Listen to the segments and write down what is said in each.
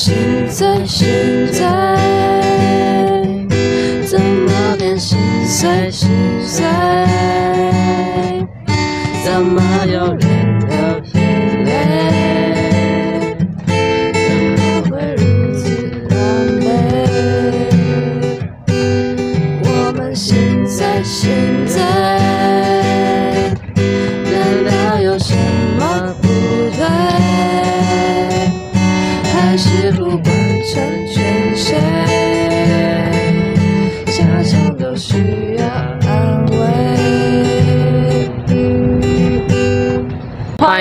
心在心在，怎么变心碎心碎？怎么有人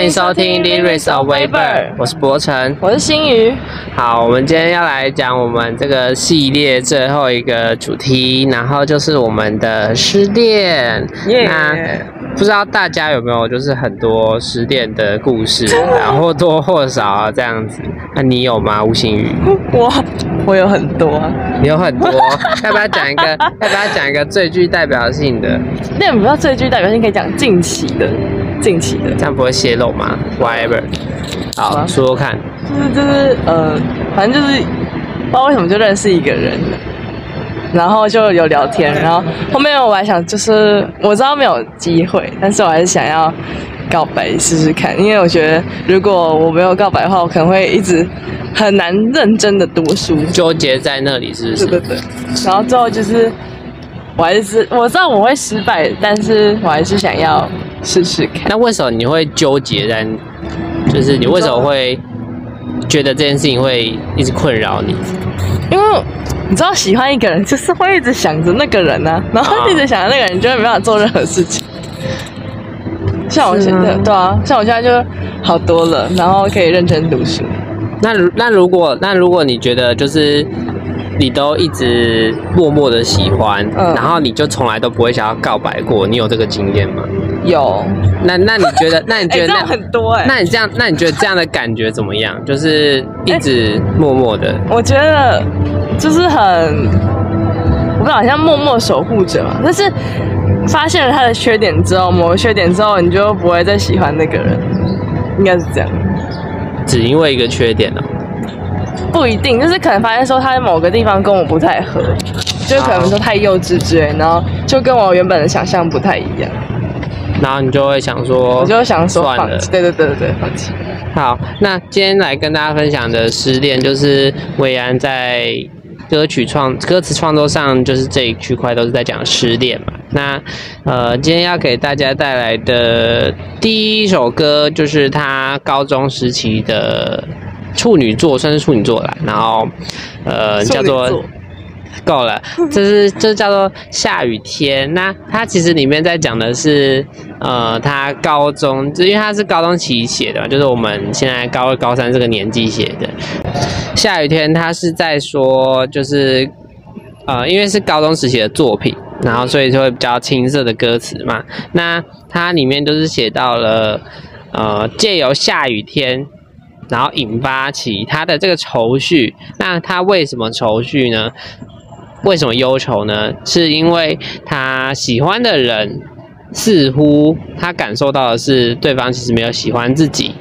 迎收听《Lyrics of Weber》，我是博成。我是新宇，好，我们今天要来讲我们这个系列最后一个主题，然后就是我们的失恋。耶那不知道大家有没有就是很多失恋的故事，然后或多或少啊这样子。那你有吗？吴新宇，我我有很多有很多，要不要讲一个？要不要讲一个最具代表性的？那不要最具代表性，可以讲近期的，近期的，这样不会泄露吗？Whatever，好，啊说说看。就是就是呃，反正就是不知道为什么就认识一个人了，然后就有聊天，然后后面我还想就是我知道没有机会，但是我还是想要告白试试看，因为我觉得如果我没有告白的话，我可能会一直很难认真的读书，纠结在那里是不是？对对对，然后最后就是，我还是我知道我会失败，但是我还是想要试试看。那为什么你会纠结在？就是你为什么会觉得这件事情会一直困扰你？因为你知道，喜欢一个人就是会一直想着那个人啊，然后一直想着那个人，就会没办法做任何事情。像我现在，对啊，像我现在就好多了，然后可以认真读书。那如那如果那如果你觉得就是你都一直默默的喜欢，嗯然后你就从来都不会想要告白过，你有这个经验吗？有，那那你觉得？那你觉得那？很多哎、那你这样，那你觉得这样的感觉怎么样？就是一直默默的，我觉得就是很，我不，好像默默守护者嘛。但是发现了他的缺点之后，某个缺点之后，你就不会再喜欢那个人，应该是这样。只因为一个缺点哦、不一定，就是可能发现说他在某个地方跟我不太合，就是可能说太幼稚之类，然后就跟我原本的想象不太一样，然后你就会想说，我就想说算了放弃。对对对对对，放弃。好，那今天来跟大家分享的失恋，就是魏安在歌曲创歌词创作上，就是这一区块都是在讲失恋嘛。那呃，今天要给大家带来的第一首歌，就是他高中时期的处女座，算是处女座啦。然后呃，叫做够了，这是这叫做下雨天。那它其实里面在讲的是，呃，他高中，就因为他是高中期写的嘛，就是我们现在高二、高三这个年纪写的。下雨天，他是在说，就是呃，因为是高中时期的作品，然后所以就会比较青涩的歌词嘛。那它里面就是写到了，呃，借由下雨天。然后引发起他的这个愁绪，那他为什么愁绪呢？为什么忧愁呢？是因为他喜欢的人似乎他感受到的是对方其实没有喜欢自己，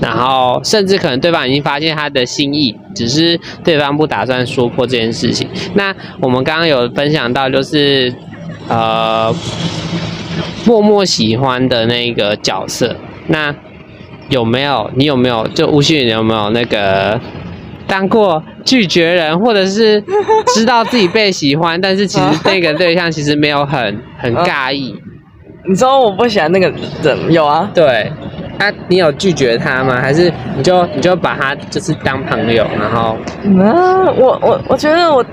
然后甚至可能对方已经发现他的心意，只是对方不打算说破这件事情。那我们刚刚有分享到，就是呃默默喜欢的那个角色，那有没有你有没有就吴旭，你有没有那个？当过拒绝人，或者是知道自己被喜欢，但是其实 那个对象其实没有很很尬意。你知道我不喜欢那个人，有啊，对，啊，你有拒绝他吗？还是你就你就把他就是当朋友，然后那我我我觉得我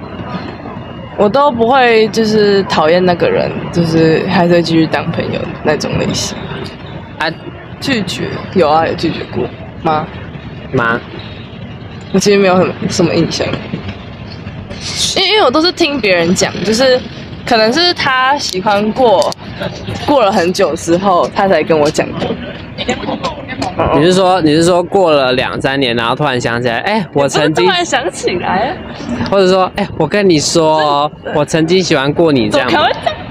我都不会就是讨厌那个人，就是还是会继续当朋友那种类型。啊拒绝有啊，有拒绝过吗？吗？我其实没有什么什么印象，因为因为我都是听别人讲，就是可能是他喜欢过，过了很久之后，他才跟我讲的。你是说你是说过了两三年，然后突然想起来，哎、我曾经突，然想起来，或者说，哎、我跟你说哦，我曾经喜欢过你这样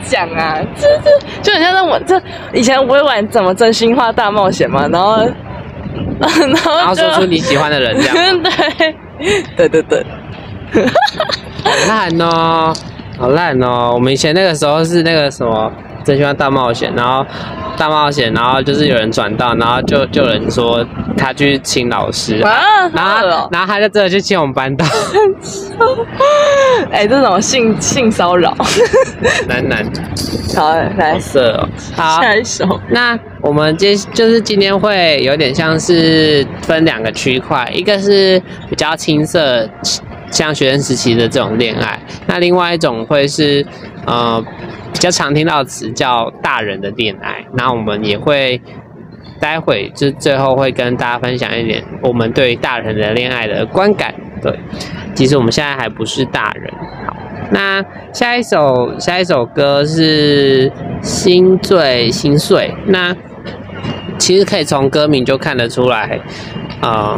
讲啊？这这就很像那我这以前不会玩怎么真心话大冒险嘛，然后 然后然后就说出你喜欢的人这样 吗。对，对对对，好烂哦，好烂哦！我们以前那个时候是那个什么，真心话大冒险，然后大冒险，然后就是有人转到，然后就就有人说他去亲老师，啊，然后然后他就真的去亲我们班导，哎，这种性性骚扰，男男，好来。好色哦。好，下一首，那我们今就是今天会有点像是分两个区块，一个是比较青涩，像学生时期的这种恋爱，那另外一种会是呃比较常听到的词叫大人的恋爱。那我们也会待会就最后会跟大家分享一点我们对大人的恋爱的观感。对，其实我们现在还不是大人。好，那下一首下一首歌是《心醉心碎》。那其实可以从歌名就看得出来，嗯，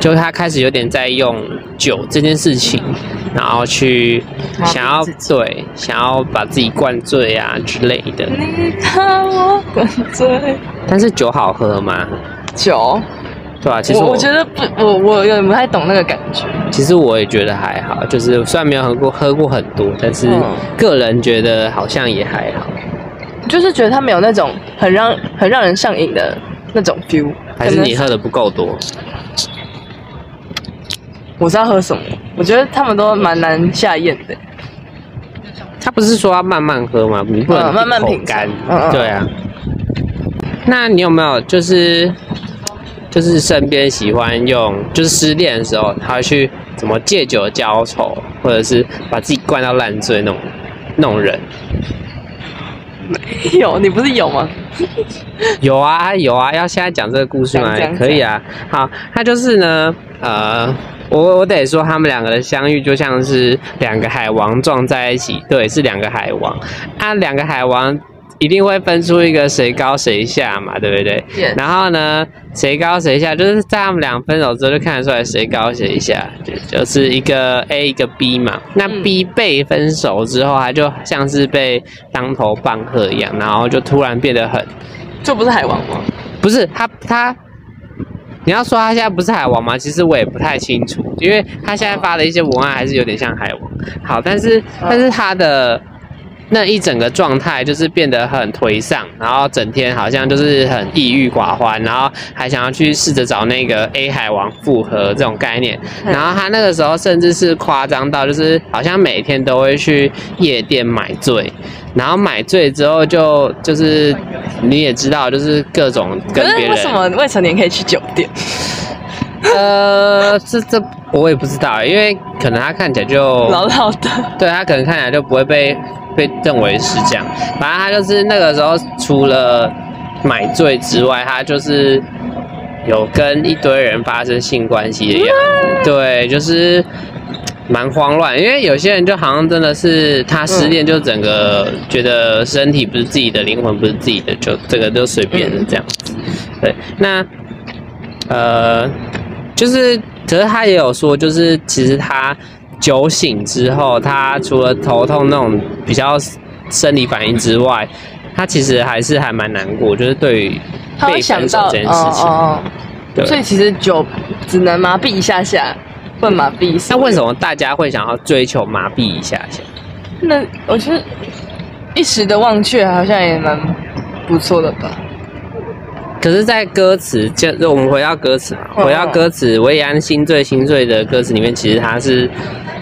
就他开始有点在用酒这件事情，然后去想要自己对想要把自己灌醉啊之类的。你看我灌醉但是酒好喝吗？酒，对啊、其实我觉得不，我我有点不太懂那个感觉，其实我也觉得还好，就是虽然没有喝过喝过很多，但是嗯个人觉得好像也还好。就是觉得他没有那种很让很让人上瘾的那种 feel，还是你喝的不够多？我知道喝什么，我觉得他们都蛮难下咽的。他不是说要慢慢喝吗？你不能嗯慢慢品口干尝。嗯嗯对啊。那你有没有就是就是身边喜欢用，就是失恋的时候，他会去怎么借酒浇愁，或者是把自己灌到烂醉那种那种人？有，你不是有吗？有啊有啊，要现在讲这个故事吗？可以啊。好，他就是呢，呃，我我得说，他们两个的相遇就像是两个海王撞在一起，对，是两个海王啊，两个海王。一定会分出一个谁高谁下嘛，对不对 Yes 然后呢，谁高谁下，就是在他们俩分手之后就看得出来谁高谁下，就就是一个 A 一个 B 嘛。那嗯 B 被分手之后，他就像是被当头棒喝一样，然后就突然变得很这不是海王吗？不是他他，你要说他现在不是海王吗？其实我也不太清楚，因为他现在发的一些文案还是有点像海王。好，但是但是他的那一整个状态就是变得很颓丧，然后整天好像就是很抑郁寡欢，然后还想要去试着找那个 A 海王复合这种概念。嗯然后他那个时候甚至是夸张到，就是好像每天都会去夜店买醉，然后买醉之后就就是你也知道，就是各种跟别人为什么未成年可以去酒店？呃，这这我也不知道，因为可能他看起来就老老的，对他可能看起来就不会被被认为是这样。反正他就是那个时候除了买醉之外，他就是有跟一堆人发生性关系的样子。对，就是蛮慌乱，因为有些人就好像真的是他失恋，就整个觉得身体不是自己的，灵魂不是自己的，就这个就随便的这样子。对，那呃，就是，可是他也有说，就是其实他酒醒之后，他除了头痛那种比较生理反应之外，他其实还是还蛮难过，就是对于被分手这件事情。哦哦对哦，所以其实酒只能麻痹一下下，不能麻痹。那为什？么大家会想要追求麻痹一下下？那我觉得一时的忘却好像也蛮不错的吧。可是，在歌词，就就我们回到歌词嘛，嗯回到歌词，维安心醉心醉的歌词里面，其实它是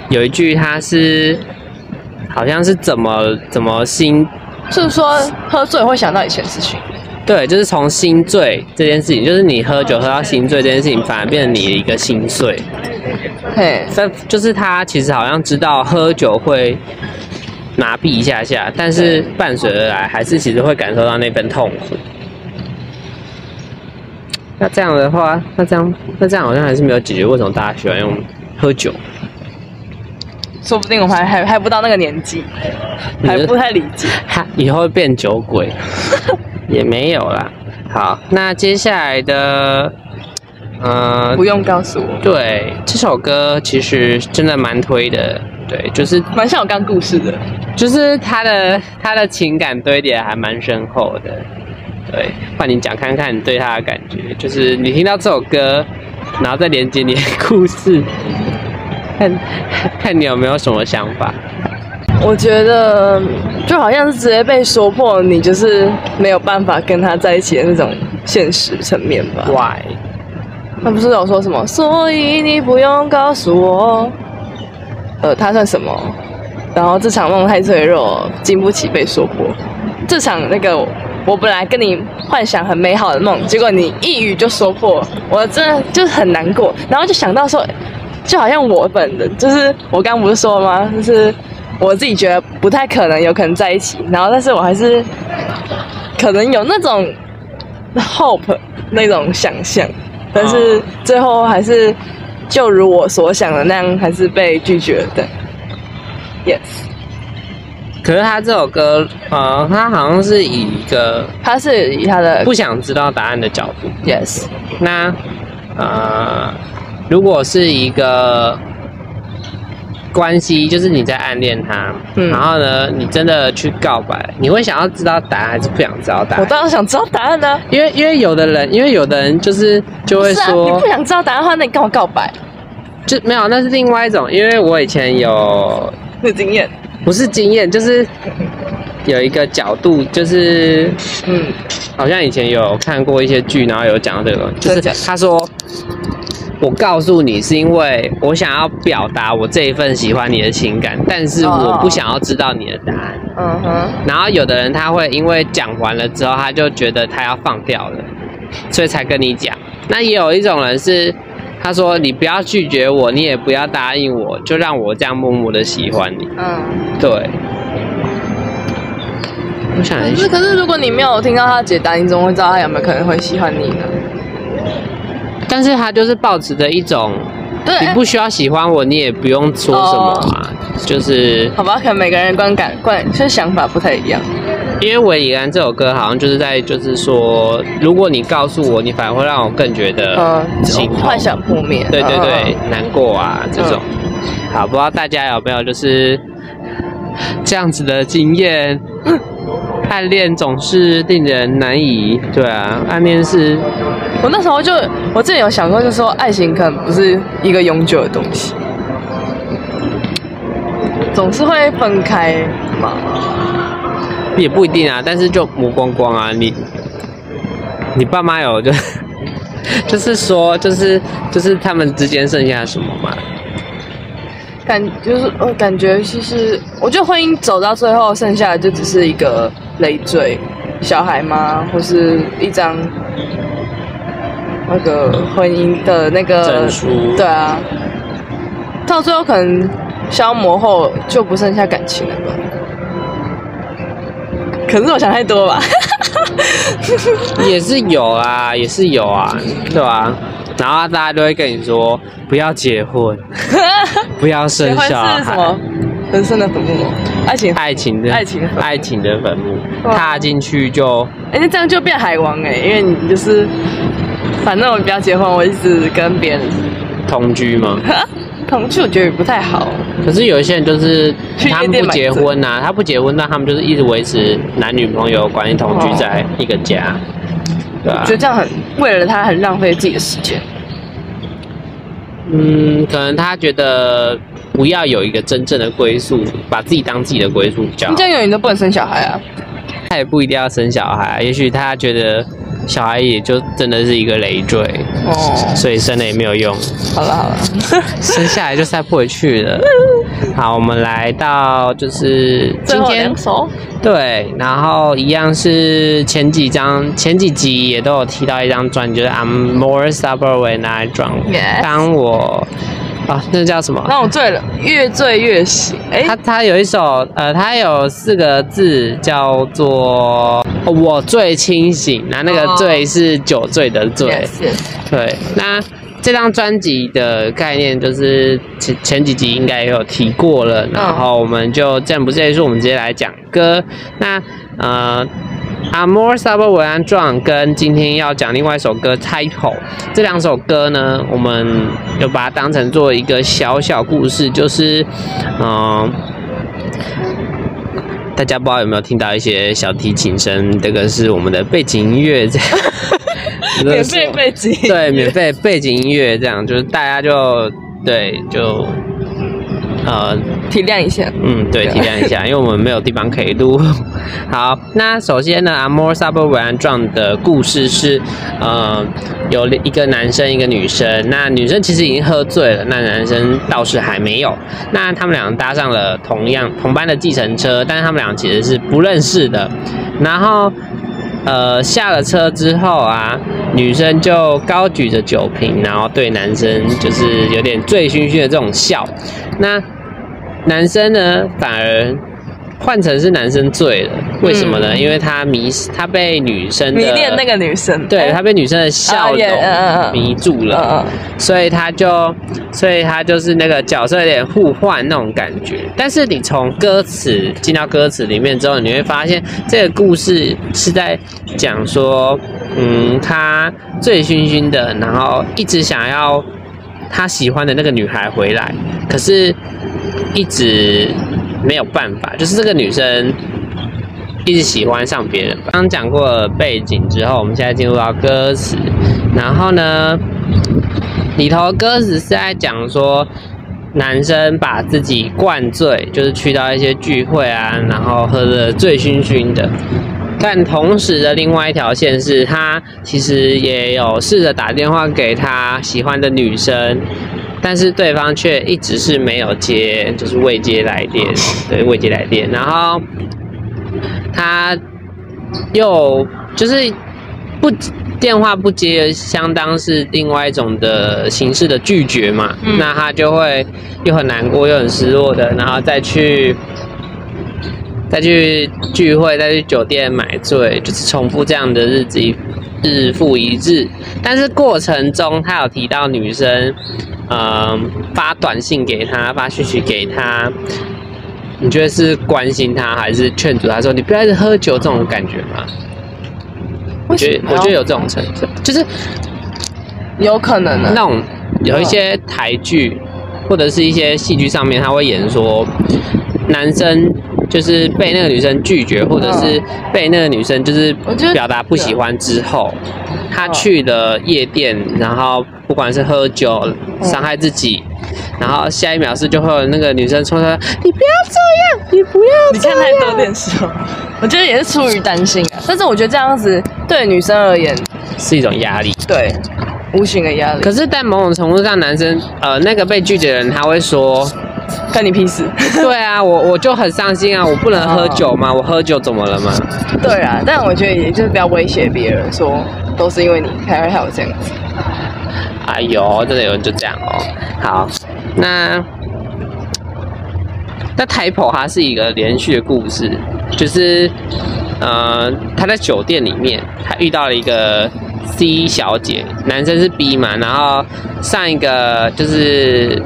有一句，它是好像是怎么怎么心就是说喝醉会想到以前的事情。对，就是从心醉这件事情，就是你喝酒喝到心醉这件事情，反而变成你的一个心碎。嘿，这就是他其实好像知道喝酒会麻痹一下下，但是伴随而来还是其实会感受到那份痛苦。那这样的话，那这样那这样好像还是没有解决为什么大家喜欢用喝酒。说不定我们还还还不到那个年纪，还不太理解。哈，以后会变酒鬼，也没有啦。好，那接下来的，呃，不用告诉我，对，这首歌其实真的蛮推的。对，就是蛮像我刚故事的。就是他的他的情感堆叠还蛮深厚的。对，换你讲看看你对他的感觉，就是你听到这首歌，然后再连接你的故事，看 看你有没有什么想法。我觉得就好像是直接被说破，你就是没有办法跟他在一起的那种现实层面吧。Why？他不是有说什么？所以你不用告诉我，呃，他算什么？然后这场梦太脆弱，经不起被说破。这场那个我本来跟你幻想很美好的梦，结果你一语就说破，我真的就是很难过。然后就想到说，就好像我本人，就是我刚不是说吗？就是我自己觉得不太可能有可能在一起，然后但是我还是可能有那种 hope 那种想象，但是最后还是就如我所想的那样，还是被拒绝的。Yes，可是他这首歌，呃，他好像是以一个他是以他的不想知道答案的角度。Yes，那呃，如果是一个关系，就是你在暗恋他，嗯然后呢，你真的去告白，你会想要知道答案，还是不想知道答案我？当然想知道答案呢、因为因为有的人，因为有的人就是就会是啊，你不，想知道答案的话，那你干嘛告白？就没有，那是另外一种。因为我以前有那经验，不是经验，就是有一个角度，就是嗯，好像以前有看过一些剧，然后有讲到这个就是他说，我告诉你是因为我想要表达我这一份喜欢你的情感，但是我不想要知道你的答案。嗯哼，然后有的人他会因为讲完了之后，他就觉得他要放掉了，所以才跟你讲。那也有一种人是。他说：“你不要拒绝我，你也不要答应我，就让我这样默默的喜欢你。嗯。”对，我想一下可是，可是，如果你没有听到他的解答，你怎么会知道他有没有可能会喜欢你呢？但是他就是抱持着一种对你不需要喜欢我，你也不用说什么啊，就是好吧，可能每个人观感观就是想法不太一样。因为韦礼安这首歌好像就是在就是说，如果你告诉我，你反而会让我更觉得嗯，心痛，幻想破灭。对对对，嗯难过啊这种。好，不知道大家有没有就是这样子的经验？暗恋总是令人难以，对啊，暗恋是我那时候就我之前有想过，就是说爱情可能不是一个永久的东西，总是会分开嘛。也不一定啊，但是就磨光光啊，你你爸妈有就 就是说就是就是他们之间剩下什么嘛？感就是我，感觉其实我觉得婚姻走到最后，剩下的就只是一个累赘，小孩吗？或是一张那个婚姻的那个证书对啊，到最后可能消磨后就不剩下感情了吧？可能是我想太多吧？也是有啊，也是有啊，对吧、然后大家都会跟你说不要结婚，不要生结婚小是什么，？人生的坟墓吗？爱情？爱情的爱情的坟墓爱情的坟墓，踏进去就哎、那这样就变海王哎、因为你就是，反正我不要结婚，我一直跟别人同居嘛。同居，我觉得也不太好。可是有一些人就是他们不结婚呐、他不结婚，那他们就是一直维持男女朋友关系，同居在一个家，对啊我觉，得这样很为了他很浪费自己的时间。嗯，可能他觉得不要有一个真正的归宿，把自己当自己的归宿比较好你这。样永远都不能生小孩啊！他也不一定要生小孩，也许他觉得小孩也就真的是一个累赘，哦，所以生了也没有用，好了好了，生下来就塞不回去了。好，我们来到就是今天。对，然后一样是前几张前几集也都有提到一张专辑，就是 I'm more sober when I drunk。当我啊，那叫什么？那我醉了，越醉越醒。哎、他他有一首呃，他有四个字叫做“我最清醒”，那那个哦醉是酒醉的醉。yes yes，对，那这张专辑的概念就是前前几集应该也有提过了，然后我们就这样不赘述，我们直接来讲歌。那呃。I'm more sober when drunk，跟今天要讲另外一首歌《Typo》，这两首歌呢，我们就把它当成做一个小小故事，就是，嗯、大家不知道有没有听到一些小提琴声？这个是我们的背景音乐，这样。免费背景。对，免费背景音乐这样，就是大家就对就呃体谅一下。嗯，对，体谅一下，因为我们没有地方可以录。好，那首先呢，《Amor s u b w a n 撞的故事是，呃，有一个男生，一个女生。那女生其实已经喝醉了，那男生倒是还没有。那他们俩搭上了同样同班的计程车，但是他们俩其实是不认识的。然后，呃，下了车之后啊，女生就高举着酒瓶，然后对男生就是有点醉醺醺的这种笑。那男生呢，反而换成是男生醉了，为什么呢？因为他迷，他被女生的迷恋那个女生，对他被女生的笑容啊也嗯嗯嗯。迷住嗯了，嗯，所以他就，所以他就是那个角色有点互换那种感觉。但是你从歌词进到歌词里面之后，你会发现这个故事是在讲说，嗯，他醉醺醺的，然后一直想要他喜欢的那个女孩回来，可是一直没有办法，就是这个女生一直喜欢上别人。刚讲过了背景之后，我们现在进入到歌词，然后呢，里头歌词是在讲说。男生把自己灌醉，就是去到一些聚会啊，然后喝得醉醺醺的。但同时的另外一条线是，他其实也有试着打电话给他喜欢的女生，但是对方却一直是没有接，就是未接来电，对，未接来电。然后他又就是不电话不接，相当是另外一种的形式的拒绝嘛。嗯那他就会又很难过又很失落的，然后再去再去聚会，再去酒店买醉，就是重复这样的日子一日复一日。但是过程中，他有提到女生，嗯、发短信给他，发讯息给他。你觉得是关心他，还是劝阻他说你不要一直喝酒这种感觉吗？我觉得我觉得有这种成分，就是有可能的。那种有一些台剧或者是一些戏剧上面，他会演说男生就是被那个女生拒绝，或者是被那个女生就是表达不喜欢之后，他去了夜店，然后不管是喝酒伤害自己。然后下一秒是就会有那个女生冲出来，你不要这样，你不要你看太多电视了，我觉得也是出于担心啊。但是我觉得这样子对女生而言，是一种压力。对无形的压力，可是，在某种程度上，男生呃那个被拒绝的人他会说，干你屁事。对啊，我我就很伤心啊，我不能喝酒吗？我喝酒怎么了吗？对啊，但我觉得也就是不要威胁别人，说都是因为你才会害我这样子。哎呦，真的有人就这样哦。好，那那台普它是一个连续的故事，就是呃他在酒店里面，他遇到了一个 C 小姐，男生是 B 嘛，然后上一个就是。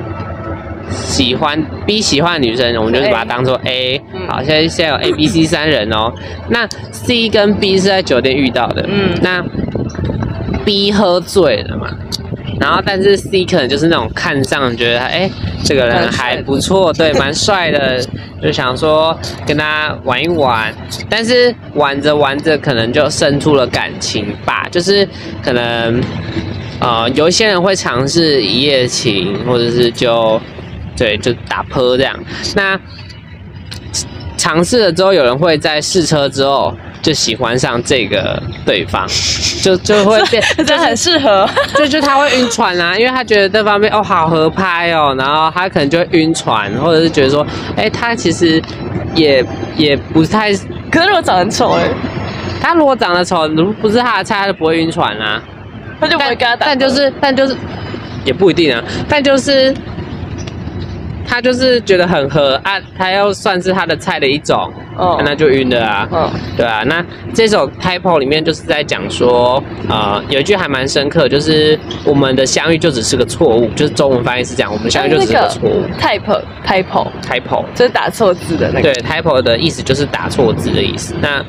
喜欢 B 喜欢的女生，我们就是把它当做 A。嗯。好，现在现在有 A、B、C 三人哦。那 C 跟 B 是在酒店遇到的。嗯。那 B 喝醉了嘛，然后但是 C 可能就是那种看上觉得哎、这个人还不错，对，蛮帅的，就想说跟他玩一玩，但是玩着玩着可能就生出了感情吧，就是可能呃有一些人会尝试一夜情，或者是就对就打坡这样，那尝试了之后，有人会在试车之后就喜欢上这个对方，就就会变，真的很适合。就就他会晕船啊，因为他觉得这方面哦好合拍哦，然后他可能就会晕船，或者是觉得说，哎、他其实也也不太，可是如果长得很丑哎，他如果长得丑，如不是他的菜，他就不会晕船啊。他就不会跟他打。但就是但就是也不一定啊，但就是他就是觉得很合啊，他要算是他的菜的一种，哦那就晕了啊。嗯对啊，那这首《Typo》里面就是在讲说，呃，有一句还蛮深刻，就是我们的相遇就只是个错误，就是中文翻译是这样，我们相遇就只是个错误。type typo Typo，就是打错字的那个对。，Typo 的意思就是打错字的意思。那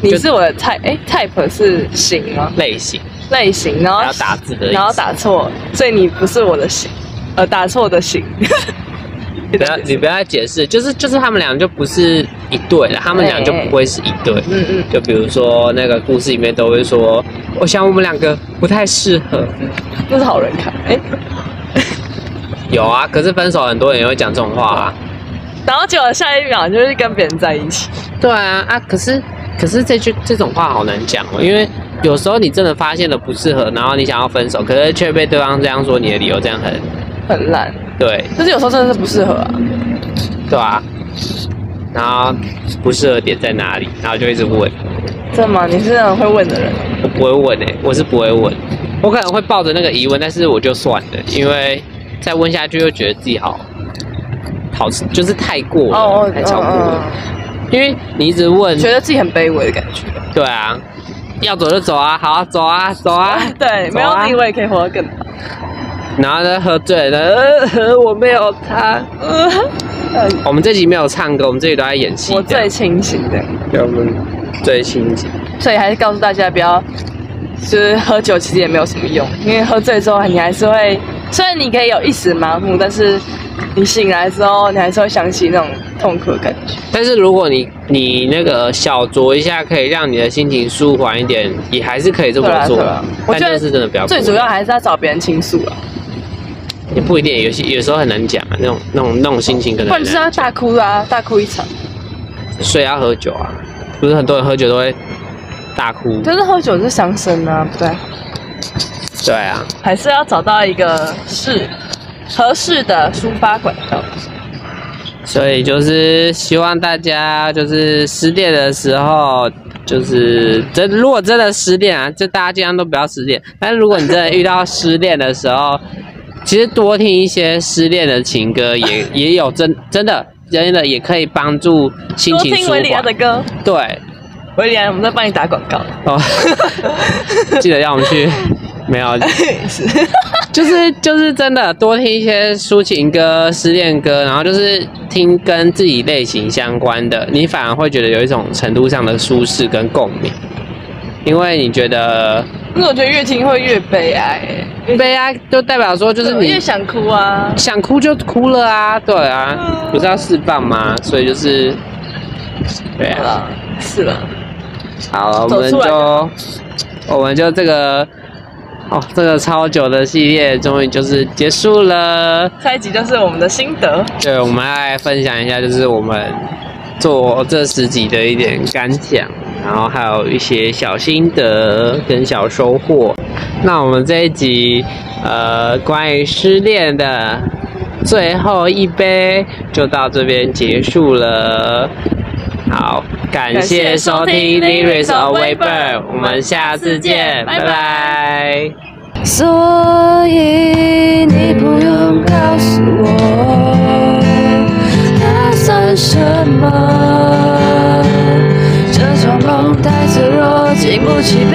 你是我的 type，哎，type 是型吗？类型，类型，然后打字的然后打错，所以你不是我的型，呃，打错的型。不要 你不要解释，就是就是他们俩就不是一对了，他们俩就不会是一对。嗯嗯，就比如说那个故事里面都会说，我想我们两个不太适合。那是好人卡。哎，有啊，可是分手很多人也会讲这种话啊。然后结果下一秒就是跟别人在一起。对啊啊，可是可是这句这种话好难讲哦，因为有时候你真的发现了不适合，然后你想要分手，可是却被对方这样说，你的理由这样很很烂，对但是有时候真的是不适合啊。对啊，然后不适合点在哪里，然后就一直问，真的吗？你是那种会问的人？我不会问诶、我是不会问，我可能会抱着那个疑问，但是我就算了，因为再问下去又觉得自己好好就是太过了，哦太超过了，嗯因为你一直问嗯，觉得自己很卑微的感觉。对啊，要走就走啊，好啊走啊，走啊，对，没有走啊你我也可以活得更好。然后呢，喝醉了，呃，我没有他。我们这集没有唱歌，我们这集都在演戏。我最清醒的，对，我们最清醒。所以还是告诉大家不要，就是喝酒其实也没有什么用，因为喝醉之后你还是会，虽然你可以有一时麻木，但是你醒来之后，你还是会想起那种痛苦的感觉。但是如果你你那个小酌一下，可以让你的心情舒缓一点，也还是可以这么做。但觉得就是真的不要过最主要还是要找别人倾诉啊，也不一定，有些有时候很难讲啊，那种那种那种心情可能不然就是要大哭啊，大哭一场。所以要喝酒啊，不是很多人喝酒都会大哭。可是喝酒是伤身啊，不对，对啊，还是要找到一个适合适的抒发管道。所以就是希望大家就是失恋的时候，就是真如果真的失恋啊，就大家尽量都不要失恋。但是如果你真的遇到失恋的时候，其实多听一些失恋的情歌也 也有真真的真的也可以帮助心情舒多听维里安的。歌，对。维里安，我们在帮你打广告。哦，记得让我们去。没有，就是就是真的多听一些抒情歌、失恋歌，然后就是听跟自己类型相关的，你反而会觉得有一种程度上的舒适跟共鸣，因为你觉得因为我觉得越听会越悲哀、欸，悲哀就代表说就是你越想哭啊。想哭就哭了啊，对啊，不是要释放吗？所以就是对了，是了，好了，我们就我们就这个哦，这个超久的系列终于就是结束了。下一集就是我们的心得。对，我们来分享一下，就是我们做这十集的一点感想，然后还有一些小心得跟小收获。那我们这一集呃关于失恋的最后一杯就到这边结束了。好，感感谢谢收收听听 Lyrics Lyrics of of Weber，Weber 我们下次见，拜拜所以你不用告诉我，弱，经